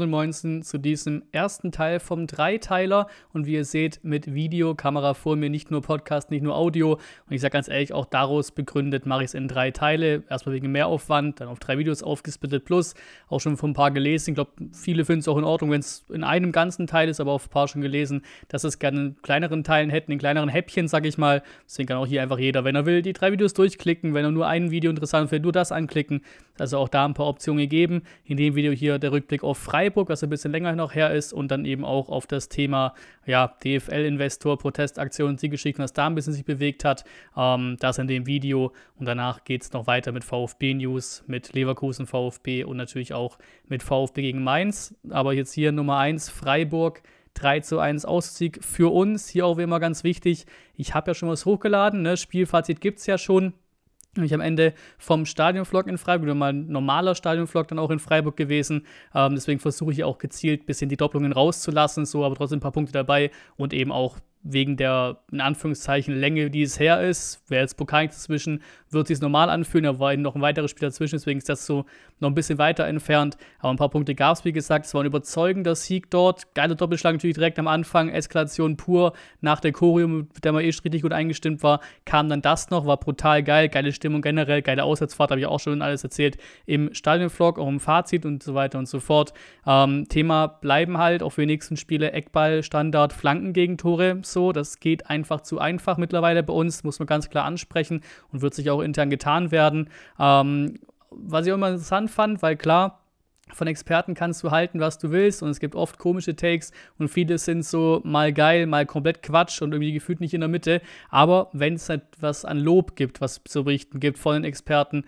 und Moinsen zu diesem ersten Teil vom Dreiteiler. Und wie ihr seht, mit Video, Kamera vor mir, nicht nur Podcast, nicht nur Audio. Und ich sage ganz ehrlich, auch daraus begründet mache ich es in drei Teile. Erstmal wegen Mehraufwand, dann auf drei Videos aufgesplittet plus. Auch schon von ein paar gelesen. Ich glaube, viele finden es auch in Ordnung, wenn es in einem ganzen Teil ist, aber auch ein paar schon gelesen, dass es gerne in kleineren Teilen hätten, in kleineren Häppchen, sage ich mal. Deswegen kann auch hier einfach jeder, wenn er will, die drei Videos durchklicken. Wenn er nur ein Video interessant findet, nur das anklicken. Also auch da ein paar Optionen gegeben. In dem Video hier der Rückblick auf Freiburg, was ein bisschen länger noch her ist, und dann eben auch auf das Thema ja, DFL-Investor, Protestaktion, Sieggeschichten, was da ein bisschen sich bewegt hat. Ähm, das in dem Video. Und danach geht es noch weiter mit VfB-News, mit Leverkusen VfB und natürlich auch mit VfB gegen Mainz. Aber jetzt hier Nummer 1, Freiburg. 3 zu 1 Aussieg für uns. Hier auch wie immer ganz wichtig. Ich habe ja schon was hochgeladen. Ne? Spielfazit gibt es ja schon ich am Ende vom Stadionvlog in Freiburg, oder mal ein normaler Stadionvlog dann auch in Freiburg gewesen. Ähm, deswegen versuche ich auch gezielt ein bisschen die Doppelungen rauszulassen, so aber trotzdem ein paar Punkte dabei und eben auch wegen der, in Anführungszeichen, Länge, die es her ist, wäre jetzt Pokal dazwischen, wird sich normal anfühlen, da war eben noch ein weiteres Spiel dazwischen, deswegen ist das so noch ein bisschen weiter entfernt. Aber ein paar Punkte gab es, wie gesagt, es war ein überzeugender Sieg dort. Geiler Doppelschlag natürlich direkt am Anfang, Eskalation pur. Nach der Choreo, mit der man eh richtig gut eingestimmt war, kam dann das noch, war brutal geil, geile Stimmung generell, geile Auswärtsfahrt, habe ich auch schon alles erzählt im Stadionvlog, auch im Fazit und so weiter und so fort. Ähm, Thema bleiben halt auch für die nächsten Spiele Eckball, Standard, Flankengegentore so. Das geht einfach zu einfach mittlerweile bei uns, muss man ganz klar ansprechen und wird sich auch intern getan werden. Ähm, was ich auch immer interessant fand, weil klar, von Experten kannst du halten, was du willst und es gibt oft komische Takes und viele sind so mal geil, mal komplett Quatsch und irgendwie gefühlt nicht in der Mitte. Aber wenn es etwas an Lob gibt, was zu berichten gibt von den Experten,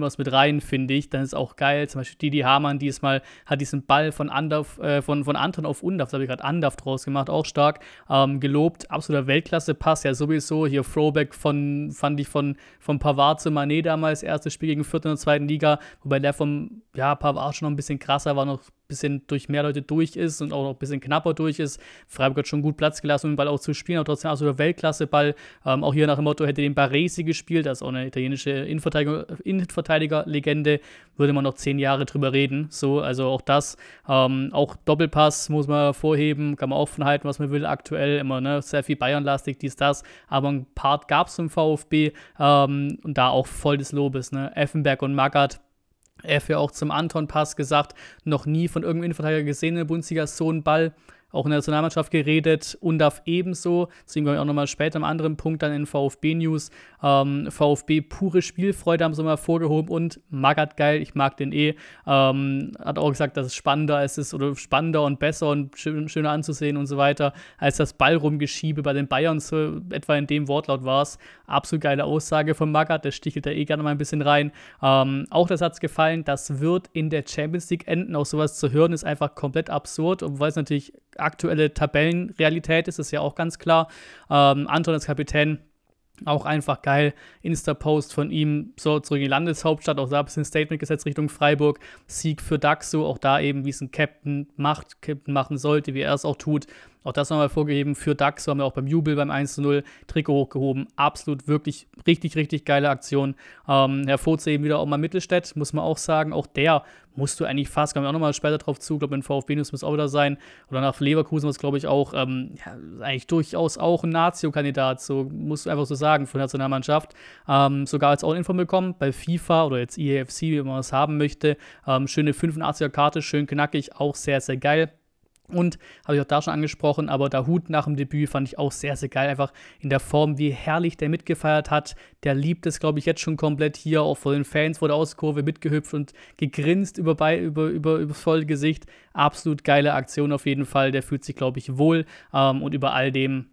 wir es mit rein, finde ich. Dann ist auch geil. Zum Beispiel Didi Hamann diesmal hat diesen Ball von, Andaf, äh, von, von Anton auf Undaf, da habe ich gerade Andaf draus gemacht, auch stark ähm, gelobt. Absoluter Weltklasse-Pass, ja sowieso. Hier Throwback von, fand ich von, von Pavard zu Manet damals, erstes Spiel gegen in der zweiten Liga, wobei der vom, ja, Pavard schon noch ein bisschen krasser war, noch bisschen durch mehr Leute durch ist und auch noch ein bisschen knapper durch ist. Freiburg hat schon gut Platz gelassen, um den Ball auch zu spielen, aber trotzdem der Weltklasse-Ball. Ähm, auch hier nach dem Motto hätte den Baresi gespielt, das ist auch eine italienische Innenverteidiger-Legende, würde man noch zehn Jahre drüber reden. So, also auch das. Ähm, auch Doppelpass muss man vorheben, kann man offen halten, was man will aktuell. Immer ne? sehr viel Bayern-lastig, dies, das. Aber ein Part gab es im VfB ähm, und da auch voll des Lobes. Ne? Effenberg und Magath er hat ja auch zum Anton-Pass gesagt, noch nie von irgendeinem Innenverteidiger gesehen in der Bundesliga so ein Ball auch in der Nationalmannschaft geredet, UNDAF ebenso. Deswegen komme ich auch nochmal später am anderen Punkt dann in VfB-News. Ähm, VfB pure Spielfreude haben sie mal vorgehoben und Magath geil, ich mag den eh. Ähm, hat auch gesagt, dass es spannender ist oder spannender und besser und schön, schöner anzusehen und so weiter, als das Ballrumgeschiebe bei den Bayern, so etwa in dem Wortlaut war es. Absolut geile Aussage von Magath, der stichelt da eh gerne mal ein bisschen rein. Ähm, auch der Satz gefallen, das wird in der Champions League enden. Auch sowas zu hören ist einfach komplett absurd, obwohl es natürlich aktuelle Tabellenrealität ist, ist ja auch ganz klar. Ähm, Anton als Kapitän auch einfach geil. Insta-Post von ihm, so zurück in die Landeshauptstadt, auch da ein bisschen Statement gesetzt Richtung Freiburg. Sieg für Daxo, auch da eben, wie es ein Captain macht, Captain machen sollte, wie er es auch tut. Auch das nochmal vorgegeben für DAX, haben wir auch beim Jubel beim 1-0 Trikot hochgehoben. Absolut wirklich richtig, richtig geile Aktion. Ähm, Herr Furze eben wieder auch mal Mittelstädt, muss man auch sagen. Auch der musst du eigentlich fast, kommen wir auch nochmal später drauf zu, glaube in VfB muss auch wieder sein. Oder nach Leverkusen, was glaube ich auch, ähm, ja, eigentlich durchaus auch ein Nazio-Kandidat, so musst du einfach so sagen, für die Nationalmannschaft. Ähm, sogar als All-Info bekommen bei FIFA oder jetzt EAFC, wie man es haben möchte. Ähm, schöne 85er-Karte, schön knackig, auch sehr, sehr geil. Und habe ich auch da schon angesprochen, aber der Hut nach dem Debüt fand ich auch sehr, sehr geil. Einfach in der Form, wie herrlich der mitgefeiert hat. Der liebt es, glaube ich, jetzt schon komplett hier. Auch vor den Fans vor der Auskurve mitgehüpft und gegrinst über, über, über, über das volle Gesicht. Absolut geile Aktion auf jeden Fall. Der fühlt sich, glaube ich, wohl. Ähm, und über all dem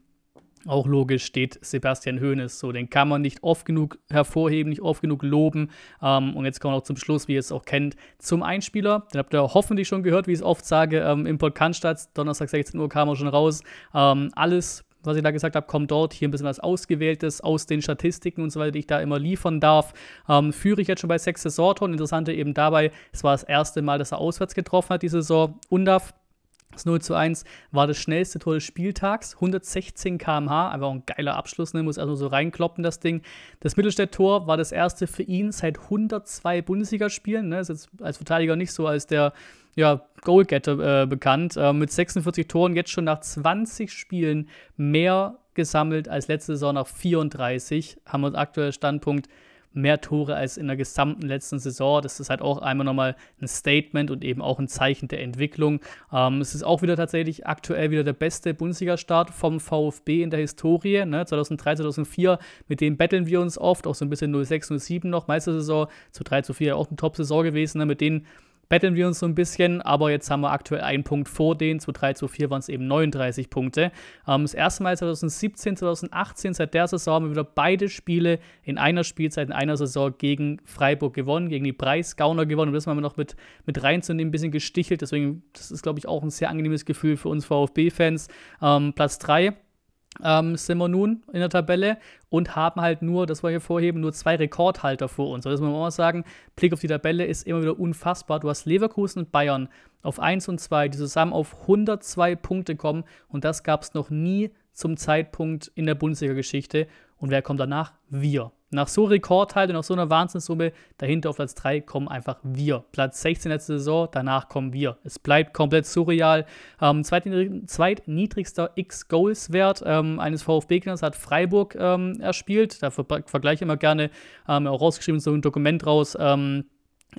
auch logisch steht Sebastian Hoeneß. So, den kann man nicht oft genug hervorheben, nicht oft genug loben. Ähm, und jetzt kommen wir noch zum Schluss, wie ihr es auch kennt, zum Einspieler. Den habt ihr hoffentlich schon gehört, wie ich es oft sage, ähm, im Podcast. Donnerstag 16 Uhr kam er schon raus. Ähm, alles was ich da gesagt habe, kommt dort. Hier ein bisschen was Ausgewähltes aus den Statistiken und so weiter, die ich da immer liefern darf. Ähm, führe ich jetzt schon bei sechs Saisontoren. Interessante eben dabei, es war das erste Mal, dass er auswärts getroffen hat, diese Saison. Undaf Das 0 zu 1 war das schnellste Tor des Spieltags, 116 km/h, einfach ein geiler Abschluss, ne? muss also so reinkloppen, das Ding. Das Mittelstädt-Tor war das erste für ihn seit 102 Bundesligaspielen, ne? ist jetzt als Verteidiger nicht so als der ja, Goalgetter äh, bekannt, äh, mit 46 Toren, jetzt schon nach 20 Spielen mehr gesammelt als letzte Saison nach 34, haben wir aktuell Standpunkt mehr Tore als in der gesamten letzten Saison. Das ist halt auch einmal nochmal ein Statement und eben auch ein Zeichen der Entwicklung. Ähm, es ist auch wieder tatsächlich aktuell wieder der beste Bundesliga-Start vom VfB in der Historie. Ne? 2003, 2004, mit dem betteln wir uns oft, auch so ein bisschen 06, 07 noch, Meistersaison, zu 3 zu 4 auch eine Top-Saison gewesen. Ne? Mit denen betteln wir uns so ein bisschen, aber jetzt haben wir aktuell einen Punkt vor denen. Zu 3 zu 4 waren es eben 39 Punkte. Ähm, das erste Mal 2017, 2018, seit der Saison haben wir wieder beide Spiele in einer Spielzeit, in einer Saison gegen Freiburg gewonnen, gegen die Preisgauner gewonnen. Und das haben wir noch mit, mit reinzunehmen, ein bisschen gestichelt. Deswegen, das ist, glaube ich, auch ein sehr angenehmes Gefühl für uns VfB-Fans. Ähm, Platz 3 ähm, sind wir nun in der Tabelle und haben halt nur, das war hier vorheben, nur zwei Rekordhalter vor uns. Das muss man auch sagen, Blick auf die Tabelle ist immer wieder unfassbar. Du hast Leverkusen und Bayern auf 1 und 2, die zusammen auf 102 Punkte kommen und das gab es noch nie zum Zeitpunkt in der Bundesliga-Geschichte. Und wer kommt danach? Wir. Nach so Rekordhaltung, nach so einer Wahnsinnssumme, dahinter auf Platz 3 kommen einfach wir. Platz 16 letzte Saison, danach kommen wir. Es bleibt komplett surreal. Ähm, zweitniedrigster X-Goals-Wert ähm, eines VfB-Gegners hat Freiburg ähm, erspielt. Da ver vergleiche ich immer gerne, ähm, auch rausgeschrieben, so ein Dokument raus. Ähm,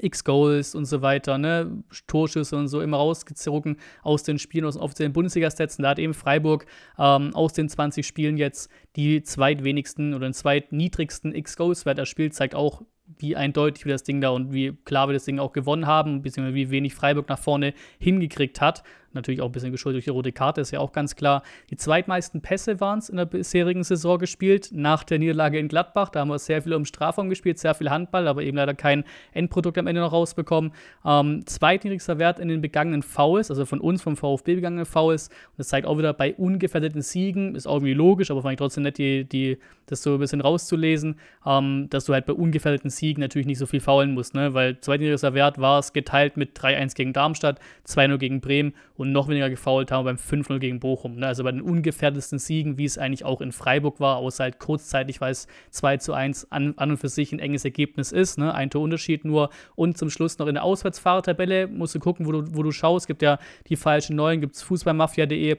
X-Goals und so weiter, ne, Torschüsse und so immer rausgezogen aus den Spielen, aus den offiziellen Bundesliga-Stats. Da hat eben Freiburg ähm, aus den 20 Spielen jetzt die zweitwenigsten oder den zweitniedrigsten X-Goals-Wert erspielt, zeigt auch, wie eindeutig wir das Ding da und wie klar wir das Ding auch gewonnen haben, beziehungsweise wie wenig Freiburg nach vorne hingekriegt hat. Natürlich auch ein bisschen geschuldet durch die rote Karte, ist ja auch ganz klar. Die zweitmeisten Pässe waren es in der bisherigen Saison gespielt, nach der Niederlage in Gladbach. Da haben wir sehr viel um Strafraum gespielt, sehr viel Handball, aber eben leider kein Endprodukt am Ende noch rausbekommen. Ähm, zweitniedrigster Wert in den begangenen Fouls, also von uns, vom VfB begangenen Fouls. Und das zeigt auch wieder bei ungefährdeten Siegen, ist auch irgendwie logisch, aber fand ich trotzdem nett, die, die, das so ein bisschen rauszulesen, ähm, dass du halt bei ungefährdeten Siegen natürlich nicht so viel faulen musst, ne? weil zweitniedrigster Wert war es geteilt mit 3-1 gegen Darmstadt, 2-0 gegen Bremen und und noch weniger gefault haben beim 5-0 gegen Bochum. Ne? Also bei den ungefährdesten Siegen, wie es eigentlich auch in Freiburg war, außer halt kurzzeitig, weil es 2 zu 1 an, an und für sich ein enges Ergebnis ist. Ne? Ein Torunterschied nur. Und zum Schluss noch in der Auswärtsfahrertabelle musst du gucken, wo du, wo du schaust. Es gibt ja die falschen neuen, gibt es fußballmafia.de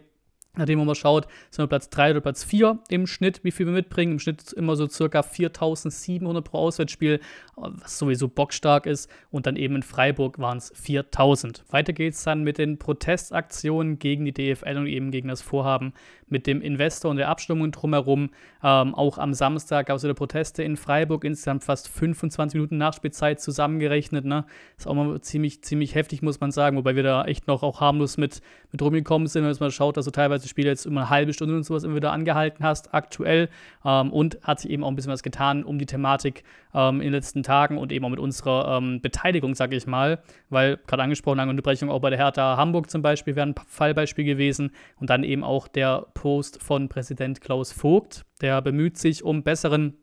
Nachdem man mal schaut, sind wir Platz 3 oder Platz 4 im Schnitt, wie viel wir mitbringen. Im Schnitt immer so circa 4700 pro Auswärtsspiel, was sowieso bockstark ist. Und dann eben in Freiburg waren es 4000. Weiter geht's dann mit den Protestaktionen gegen die DFL und eben gegen das Vorhaben mit dem Investor und der Abstimmung drumherum. Ähm, auch am Samstag gab es wieder Proteste in Freiburg, insgesamt fast 25 Minuten Nachspielzeit zusammengerechnet. Ne? Ist auch mal ziemlich, ziemlich heftig, muss man sagen, wobei wir da echt noch auch harmlos mit, mit rumgekommen sind, wenn man schaut, dass du teilweise Spiele jetzt immer eine halbe Stunde und sowas immer wieder angehalten hast, aktuell. Ähm, und hat sich eben auch ein bisschen was getan um die Thematik ähm, in den letzten Tagen und eben auch mit unserer ähm, Beteiligung, sage ich mal, weil gerade angesprochen, lange Unterbrechung auch bei der Hertha Hamburg zum Beispiel wäre ein Fallbeispiel gewesen und dann eben auch der Post von Präsident Klaus Vogt. Der bemüht sich um besseren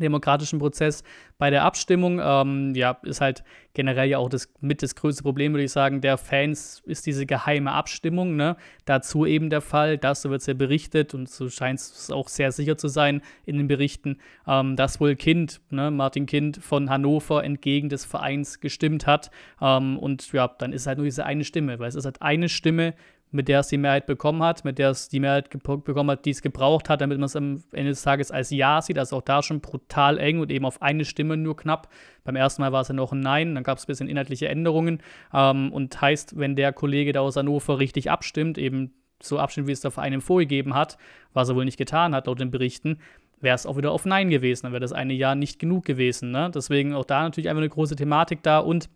demokratischen Prozess bei der Abstimmung. Ähm, ja, ist halt generell ja auch das mit das größte Problem, würde ich sagen, der Fans ist diese geheime Abstimmung. Ne? Dazu eben der Fall, so wird es ja berichtet und so scheint es auch sehr sicher zu sein in den Berichten, ähm, dass wohl Kind, ne, Martin Kind von Hannover entgegen des Vereins gestimmt hat. Ähm, und ja, dann ist halt nur diese eine Stimme, weil es ist halt eine Stimme, mit der es die Mehrheit bekommen hat, mit der es die Mehrheit bekommen hat, die es gebraucht hat, damit man es am Ende des Tages als Ja sieht. Also auch da schon brutal eng und eben auf eine Stimme nur knapp. Beim ersten Mal war es ja noch ein Nein, dann gab es ein bisschen inhaltliche Änderungen. Ähm, und heißt, wenn der Kollege da aus Hannover richtig abstimmt, eben so abstimmt, wie es der Verein ihm vorgegeben hat, was er wohl nicht getan hat, laut den Berichten, wäre es auch wieder auf Nein gewesen. Dann wäre das eine Jahr nicht genug gewesen. Ne? Deswegen auch da natürlich einfach eine große Thematik da und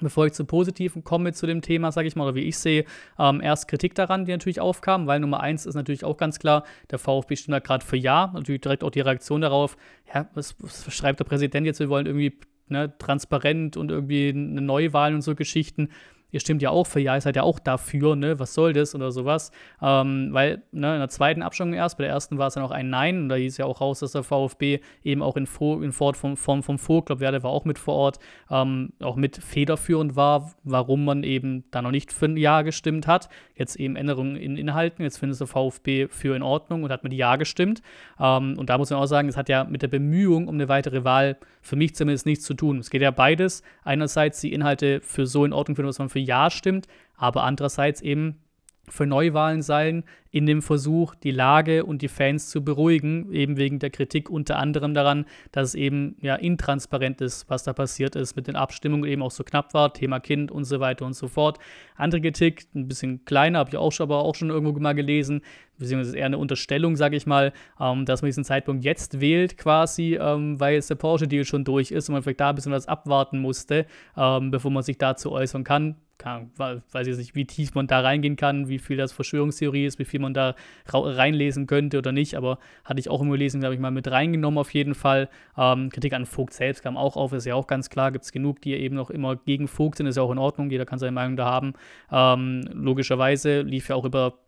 Bevor ich zu Positiven komme zu dem Thema, sage ich mal, oder wie ich sehe, ähm, erst Kritik daran, die natürlich aufkam, weil Nummer eins ist natürlich auch ganz klar, der VfB stimmt da gerade für Ja, natürlich direkt auch die Reaktion darauf, ja, was, was schreibt der Präsident jetzt, wir wollen irgendwie ne, transparent und irgendwie eine Neuwahl und so Geschichten ihr stimmt ja auch für Ja, ihr seid ja auch dafür, ne, was soll das oder sowas. Ähm, weil ne, in der zweiten Abstimmung erst, bei der ersten war es dann auch ein Nein und da hieß ja auch raus, dass der VfB eben auch in, in Form vom, vom, vom Vogt, glaube der war auch mit vor Ort, ähm, auch mit federführend war, warum man eben da noch nicht für ein Ja gestimmt hat. Jetzt eben Änderungen in Inhalten, jetzt findet der VfB für in Ordnung und hat mit Ja gestimmt. Ähm, und da muss man auch sagen, es hat ja mit der Bemühung um eine weitere Wahl für mich zumindest nichts zu tun. Es geht ja beides. Einerseits die Inhalte für so in Ordnung finden, was man für Ja stimmt, aber andererseits eben für Neuwahlen sein, in dem Versuch, die Lage und die Fans zu beruhigen, eben wegen der Kritik unter anderem daran, dass es eben ja intransparent ist, was da passiert ist mit den Abstimmungen, eben auch so knapp war, Thema Kind und so weiter und so fort. Andere Kritik, ein bisschen kleiner, habe ich auch schon, aber auch schon irgendwo mal gelesen, beziehungsweise eher eine Unterstellung, sage ich mal, ähm, dass man diesen Zeitpunkt jetzt wählt quasi, ähm, weil jetzt der Porsche-Deal schon durch ist und man vielleicht da ein bisschen was abwarten musste, ähm, bevor man sich dazu äußern kann kann, weiß ich nicht, wie tief man da reingehen kann, wie viel das Verschwörungstheorie ist, wie viel man da reinlesen könnte oder nicht, aber hatte ich auch immer gelesen, habe ich mal mit reingenommen auf jeden Fall. Ähm, Kritik an Vogt selbst kam auch auf, ist ja auch ganz klar, gibt es genug, die eben noch immer gegen Vogt sind, ist ja auch in Ordnung, jeder kann seine Meinung da haben. Ähm, logischerweise lief ja auch über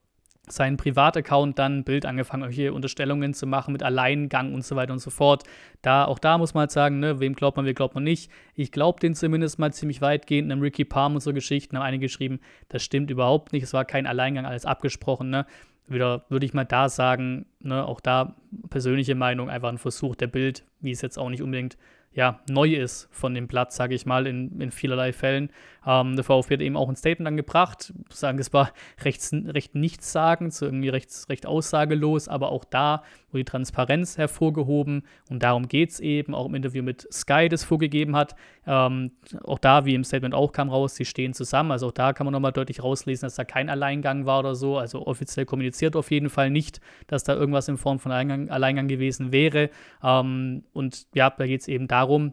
seinen Privataccount dann Bild angefangen, irgendwelche Unterstellungen zu machen mit Alleingang und so weiter und so fort. Da, auch da muss man halt sagen, ne, wem glaubt man, wem glaubt man nicht. Ich glaube den zumindest mal ziemlich weitgehend. Einem Ricky Palm und so Geschichten haben einige geschrieben, das stimmt überhaupt nicht. Es war kein Alleingang, alles abgesprochen. Ne. Wieder würde ich mal da sagen, ne, auch da persönliche Meinung, einfach ein Versuch der Bild, wie es jetzt auch nicht unbedingt ja, neu ist von dem Platz, sage ich mal, in, in vielerlei Fällen. Ähm, der VfB hat eben auch ein Statement angebracht, sagen, es war recht, recht nichtssagend, so irgendwie recht, recht aussagelos, aber auch da wurde die Transparenz hervorgehoben und darum geht es eben, auch im Interview mit Sky das vorgegeben hat. Ähm, auch da, wie im Statement auch kam raus, sie stehen zusammen, also auch da kann man nochmal deutlich rauslesen, dass da kein Alleingang war oder so, also offiziell kommuniziert auf jeden Fall nicht, dass da irgendwas in Form von Alleingang, Alleingang gewesen wäre. Ähm, und ja, da geht es eben darum,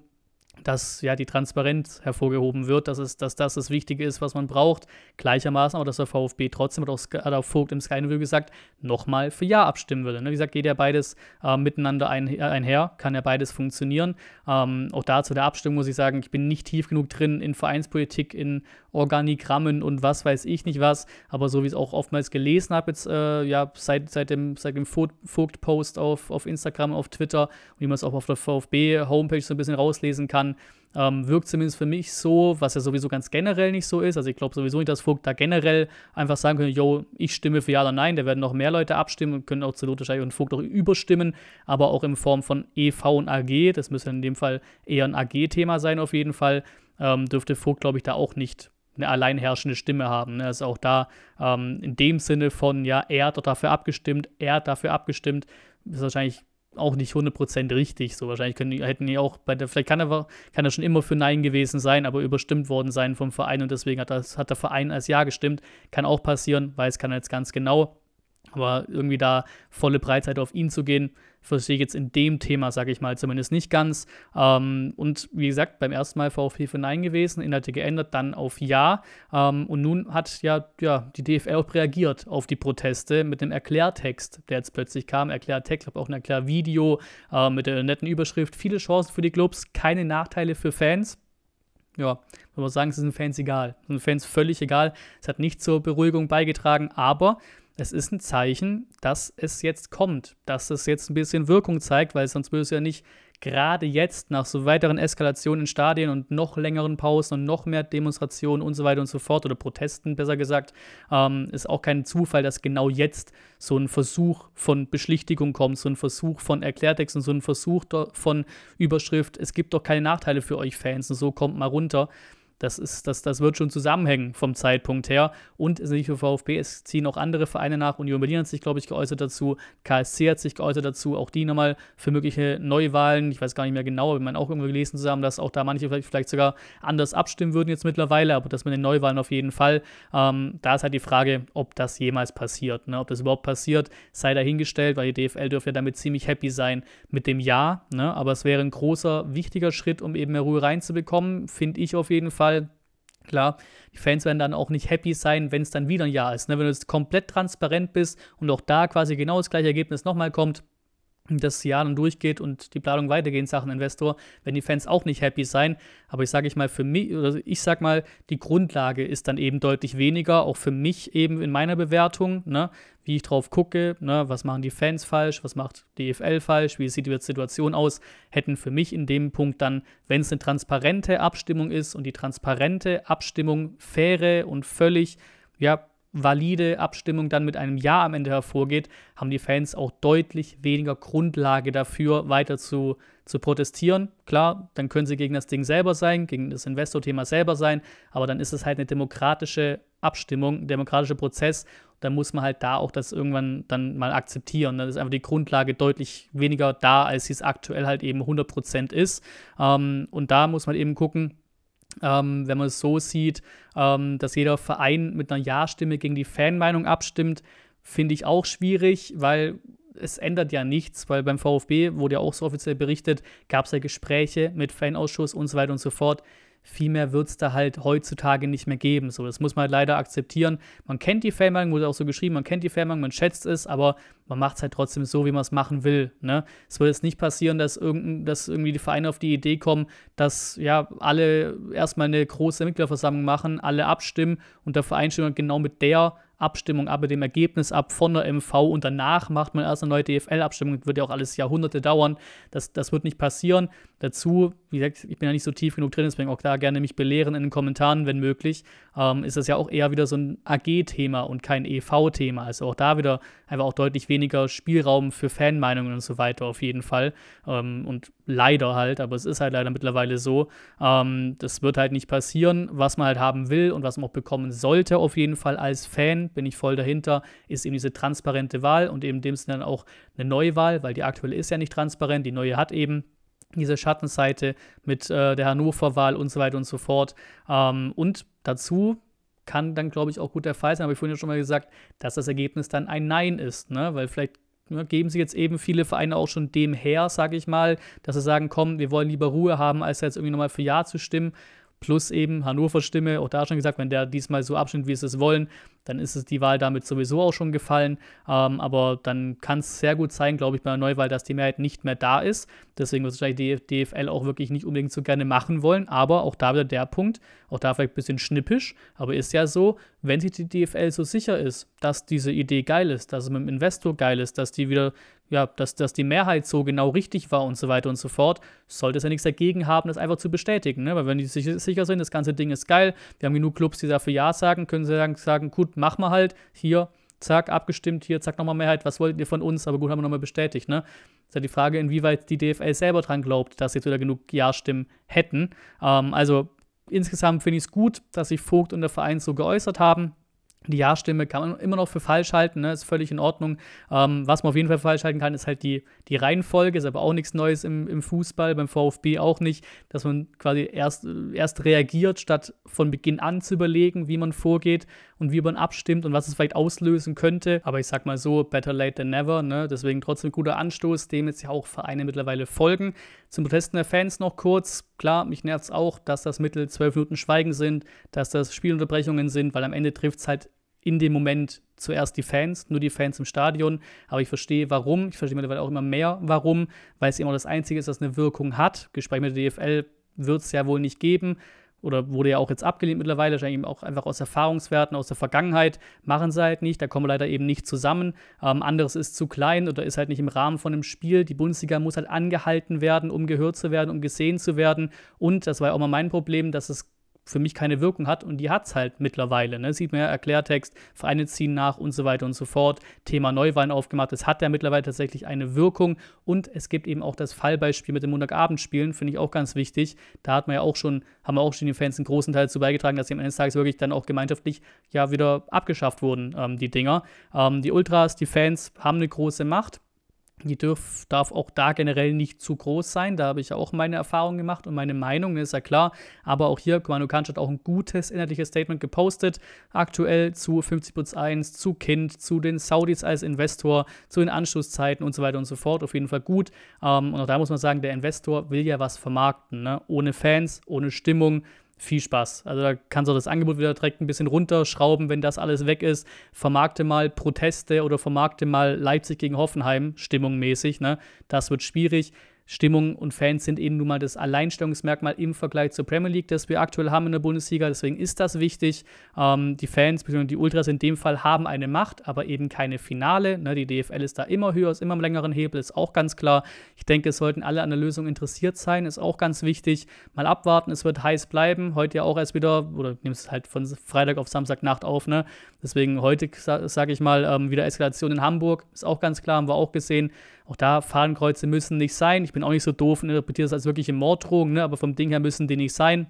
dass ja die Transparenz hervorgehoben wird, dass, es, dass das das Wichtige ist, was man braucht. Gleichermaßen auch, dass der VfB trotzdem, hat auch, hat auch Vogt im Sky Interview gesagt, nochmal für Ja abstimmen würde. Ne? Wie gesagt, geht ja beides äh, miteinander ein, einher, kann ja beides funktionieren. Ähm, auch dazu der Abstimmung muss ich sagen, ich bin nicht tief genug drin in Vereinspolitik, in Organigrammen und was weiß ich nicht was, aber so wie ich es auch oftmals gelesen habe, jetzt äh, ja seit, seit dem, seit dem Vogt-Post auf, auf Instagram, auf Twitter und wie man es auch auf der VfB-Homepage so ein bisschen rauslesen kann, ähm, wirkt zumindest für mich so, was ja sowieso ganz generell nicht so ist. Also ich glaube sowieso nicht, dass Vogt da generell einfach sagen könnte, yo, ich stimme für Ja oder Nein. Da werden noch mehr Leute abstimmen und können auch zu wahrscheinlich und Vogt auch überstimmen, aber auch in Form von EV und AG. Das müsste in dem Fall eher ein AG-Thema sein auf jeden Fall. Ähm, dürfte Vogt, glaube ich, da auch nicht eine alleinherrschende Stimme haben. Ne? Also auch da ähm, in dem Sinne von, ja, er hat doch dafür abgestimmt, er hat dafür abgestimmt, ist wahrscheinlich auch nicht 100% richtig. So wahrscheinlich können hätten die auch bei der, vielleicht kann er, kann er schon immer für Nein gewesen sein, aber überstimmt worden sein vom Verein und deswegen hat, das, hat der Verein als Ja gestimmt. Kann auch passieren, weiß kann er jetzt ganz genau. Aber irgendwie da volle Breitseite auf ihn zu gehen, verstehe ich jetzt in dem Thema, sage ich mal, zumindest nicht ganz. Ähm, und wie gesagt, beim ersten Mal VfB für Nein gewesen, Inhalte geändert, dann auf Ja. Ähm, und nun hat ja, ja die DFL auch reagiert auf die Proteste mit einem Erklärtext, der jetzt plötzlich kam. Erklärtext, glaube auch ein Erklärvideo äh, mit der netten Überschrift. Viele Chancen für die Clubs, keine Nachteile für Fans. Ja, man muss sagen, es ist den Fans egal. Es sind Fans völlig egal. Es hat nicht zur Beruhigung beigetragen, aber es ist ein Zeichen, dass es jetzt kommt, dass es jetzt ein bisschen Wirkung zeigt, weil sonst würde es ja nicht gerade jetzt nach so weiteren Eskalationen in Stadien und noch längeren Pausen und noch mehr Demonstrationen und so weiter und so fort oder Protesten besser gesagt, ähm, ist auch kein Zufall, dass genau jetzt so ein Versuch von Beschlichtigung kommt, so ein Versuch von Erklärtexten, so ein Versuch von Überschrift, es gibt doch keine Nachteile für euch Fans und so kommt mal runter. Das, ist, das, das wird schon zusammenhängen vom Zeitpunkt her. Und es ist nicht nur VfB, es ziehen auch andere Vereine nach. Union Berlin hat sich, glaube ich, geäußert dazu. KSC hat sich geäußert dazu. Auch die nochmal für mögliche Neuwahlen. Ich weiß gar nicht mehr genau, aber haben auch irgendwo gelesen zusammen, dass auch da manche vielleicht, vielleicht sogar anders abstimmen würden jetzt mittlerweile. Aber das mit den Neuwahlen auf jeden Fall. Ähm, da ist halt die Frage, ob das jemals passiert. Ne? Ob das überhaupt passiert, sei dahingestellt, weil die DFL dürfte ja damit ziemlich happy sein mit dem Ja. Ne? Aber es wäre ein großer, wichtiger Schritt, um eben mehr Ruhe reinzubekommen, finde ich auf jeden Fall. Klar, die Fans werden dann auch nicht happy sein, wenn es dann wieder ein Jahr ist. Ne? Wenn du jetzt komplett transparent bist und auch da quasi genau das gleiche Ergebnis nochmal kommt, das Jahr dann durchgeht und die Planung weitergeht in Sachen Investor, werden die Fans auch nicht happy sein. Aber ich sage ich mal, für mich, oder ich sag mal, die Grundlage ist dann eben deutlich weniger, auch für mich eben in meiner Bewertung, ne, wie ich drauf gucke, ne, was machen die Fans falsch, was macht die EFL falsch, wie sieht die Situation aus, hätten für mich in dem Punkt dann, wenn es eine transparente Abstimmung ist und die transparente Abstimmung faire und völlig, ja, valide Abstimmung dann mit einem Ja am Ende hervorgeht, haben die Fans auch deutlich weniger Grundlage dafür, weiter zu, zu protestieren. Klar, dann können sie gegen das Ding selber sein, gegen das Investor-Thema selber sein, aber dann ist es halt eine demokratische Abstimmung, ein demokratischer Prozess. Dann muss man halt da auch das irgendwann dann mal akzeptieren. Dann ist einfach die Grundlage deutlich weniger da, als sie es aktuell halt eben 100% ist. Ähm, und da muss man eben gucken, ähm, wenn man es so sieht, ähm, dass jeder Verein mit einer Ja-Stimme gegen die Fanmeinung abstimmt, finde ich auch schwierig, weil es ändert ja nichts, weil beim VfB wurde ja auch so offiziell berichtet, gab es ja Gespräche mit Fanausschuss und so weiter und so fort viel mehr wird es da halt heutzutage nicht mehr geben. So, das muss man halt leider akzeptieren. Man kennt die Fanmeinung, wurde auch so geschrieben, man kennt die Fanmeinung, man schätzt es, aber man macht es halt trotzdem so, wie man es machen will. Ne? Es wird jetzt nicht passieren, dass, irgend, dass irgendwie die Vereine auf die Idee kommen, dass ja alle erstmal eine große Mitgliederversammlung machen, alle abstimmen und der Verein stimmt genau mit der Abstimmung ab, mit dem Ergebnis ab von der MV und danach macht man erst eine neue DFL-Abstimmung. Das wird ja auch alles Jahrhunderte dauern. Das, das wird nicht passieren. Dazu, wie gesagt, ich bin ja nicht so tief genug drin, deswegen auch da gerne mich belehren in den Kommentaren, wenn möglich. Ähm, ist das ja auch eher wieder so ein AG-Thema und kein EV-Thema. Also auch da wieder einfach auch deutlich weniger Spielraum für Fanmeinungen und so weiter auf jeden Fall. Ähm, und leider halt, aber es ist halt leider mittlerweile so. Ähm, das wird halt nicht passieren. Was man halt haben will und was man auch bekommen sollte, auf jeden Fall als Fan, bin ich voll dahinter, ist eben diese transparente Wahl und eben dem Sinne dann auch eine Neuwahl, weil die aktuelle ist ja nicht transparent. Die neue hat eben diese Schattenseite mit äh, der Hannover-Wahl und so weiter und so fort. Ähm, und dazu kann dann, glaube ich, auch gut der Fall sein, habe ich vorhin ja schon mal gesagt, dass das Ergebnis dann ein Nein ist, ne? weil vielleicht ne, geben sie jetzt eben viele Vereine auch schon dem her, sage ich mal, dass sie sagen, komm, wir wollen lieber Ruhe haben, als jetzt irgendwie nochmal für Ja zu stimmen plus eben Hannover Stimme, auch da schon gesagt, wenn der diesmal so abstimmt, wie sie es wollen, dann ist es die Wahl damit sowieso auch schon gefallen. Ähm, aber dann kann es sehr gut sein, glaube ich, bei einer Neuwahl, dass die Mehrheit nicht mehr da ist. Deswegen wird es wahrscheinlich die DFL auch wirklich nicht unbedingt so gerne machen wollen. Aber auch da wieder der Punkt, auch da vielleicht ein bisschen schnippisch, aber ist ja so, wenn sich die DFL so sicher ist, dass diese Idee geil ist, dass es mit dem Investor geil ist, dass die wieder ja, dass, dass die Mehrheit so genau richtig war und so weiter und so fort, sollte es ja nichts dagegen haben, das einfach zu bestätigen. Ne? Weil wenn die sich sicher sind, das ganze Ding ist geil, wir haben genug Clubs, die dafür Ja sagen, können sie sagen, sagen gut, machen wir halt, hier, zack, abgestimmt, hier, zack, nochmal Mehrheit, was wolltet ihr von uns? Aber gut, haben wir nochmal bestätigt. Ne? ist ja die Frage, inwieweit die DFL selber dran glaubt, dass jetzt wieder genug Ja-Stimmen hätten. Ähm, also insgesamt finde ich es gut, dass sich Vogt und der Verein so geäußert haben. Die Ja-Stimme kann man immer noch für falsch halten, ne? ist völlig in Ordnung. Ähm, was man auf jeden Fall falsch halten kann, ist halt die, die Reihenfolge, ist aber auch nichts Neues im, im Fußball, beim VfB auch nicht, dass man quasi erst, erst reagiert, statt von Beginn an zu überlegen, wie man vorgeht und wie man abstimmt und was es vielleicht auslösen könnte. Aber ich sag mal so, better late than never, ne? deswegen trotzdem guter Anstoß, dem jetzt ja auch Vereine mittlerweile folgen. Zum Protesten der Fans noch kurz. Klar, mich nervt es auch, dass das Mittel zwölf Minuten Schweigen sind, dass das Spielunterbrechungen sind, weil am Ende trifft es halt in dem Moment zuerst die Fans, nur die Fans im Stadion. Aber ich verstehe warum. Ich verstehe mittlerweile auch immer mehr warum, weil es immer das Einzige ist, das eine Wirkung hat. Gespräche mit der DFL wird es ja wohl nicht geben. Oder wurde ja auch jetzt abgelehnt mittlerweile, wahrscheinlich auch einfach aus Erfahrungswerten aus der Vergangenheit. Machen sie halt nicht, da kommen wir leider eben nicht zusammen. Ähm, anderes ist zu klein oder ist halt nicht im Rahmen von einem Spiel. Die Bundesliga muss halt angehalten werden, um gehört zu werden, um gesehen zu werden. Und das war ja auch mal mein Problem, dass es für mich keine Wirkung hat und die hat es halt mittlerweile. Ne? Sieht man ja Erklärtext, Vereine ziehen nach und so weiter und so fort. Thema Neuwahlen aufgemacht, es hat ja mittlerweile tatsächlich eine Wirkung und es gibt eben auch das Fallbeispiel mit dem Montagabendspielen, finde ich auch ganz wichtig. Da hat man ja auch schon, haben wir auch schon die Fans einen großen Teil dazu beigetragen, dass sie am Ende des Tages wirklich dann auch gemeinschaftlich ja wieder abgeschafft wurden, ähm, die Dinger. Ähm, die Ultras, die Fans haben eine große Macht die dürf, darf auch da generell nicht zu groß sein. Da habe ich auch meine Erfahrungen gemacht und meine Meinung, ist ja klar. Aber auch hier, Kommando Kansch hat auch ein gutes inhaltliches Statement gepostet. Aktuell zu 50 plus 1, zu Kind, zu den Saudis als Investor, zu den Anschlusszeiten und so weiter und so fort. Auf jeden Fall gut. Ähm, und auch da muss man sagen, der Investor will ja was vermarkten. Ne? Ohne Fans, ohne Stimmung viel Spaß. Also da kannst du das Angebot wieder direkt ein bisschen runterschrauben, wenn das alles weg ist. Vermarkte mal Proteste oder vermarkte mal Leipzig gegen Hoffenheim, stimmungmäßig. Ne? Das wird schwierig. Stimmung und Fans sind eben nun mal das Alleinstellungsmerkmal im Vergleich zur Premier League, das wir aktuell haben in der Bundesliga. Deswegen ist das wichtig. Ähm, die Fans, bzw. die Ultras in dem Fall, haben eine Macht, aber eben keine Finale. Ne? Die DFL ist da immer höher, ist immer am längeren Hebel, ist auch ganz klar. Ich denke, es sollten alle an der Lösung interessiert sein, ist auch ganz wichtig. Mal abwarten, es wird heiß bleiben. Heute ja auch erst wieder, oder nimmst es halt von Freitag auf Samstagnacht auf. Ne? Deswegen heute, sage ich mal, ähm, wieder Eskalation in Hamburg, ist auch ganz klar, haben wir auch gesehen. Auch da Fahnenkreuze müssen nicht sein. Ich bin auch nicht so doof und interpretiere das als wirkliche Morddrohung, ne? aber vom Ding her müssen die nicht sein.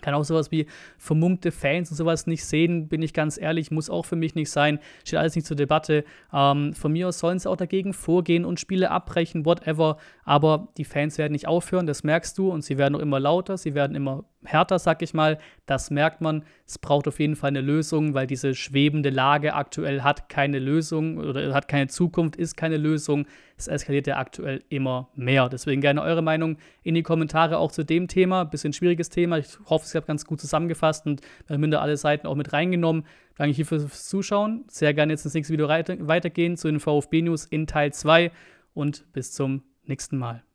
Kann auch sowas wie vermummte Fans und sowas nicht sehen, bin ich ganz ehrlich, muss auch für mich nicht sein, steht alles nicht zur Debatte. Ähm, von mir aus sollen sie auch dagegen vorgehen und Spiele abbrechen, whatever, aber die Fans werden nicht aufhören, das merkst du und sie werden auch immer lauter, sie werden immer härter, sag ich mal. Das merkt man. Es braucht auf jeden Fall eine Lösung, weil diese schwebende Lage aktuell hat keine Lösung oder hat keine Zukunft, ist keine Lösung. Es eskaliert ja aktuell immer mehr. Deswegen gerne eure Meinung in die Kommentare auch zu dem Thema. Bisschen schwieriges Thema. Ich hoffe, es hat ganz gut zusammengefasst und minder alle Seiten auch mit reingenommen. Danke hier fürs Zuschauen. Sehr gerne jetzt ins nächste Video weitergehen zu den VfB News in Teil 2 und bis zum nächsten Mal.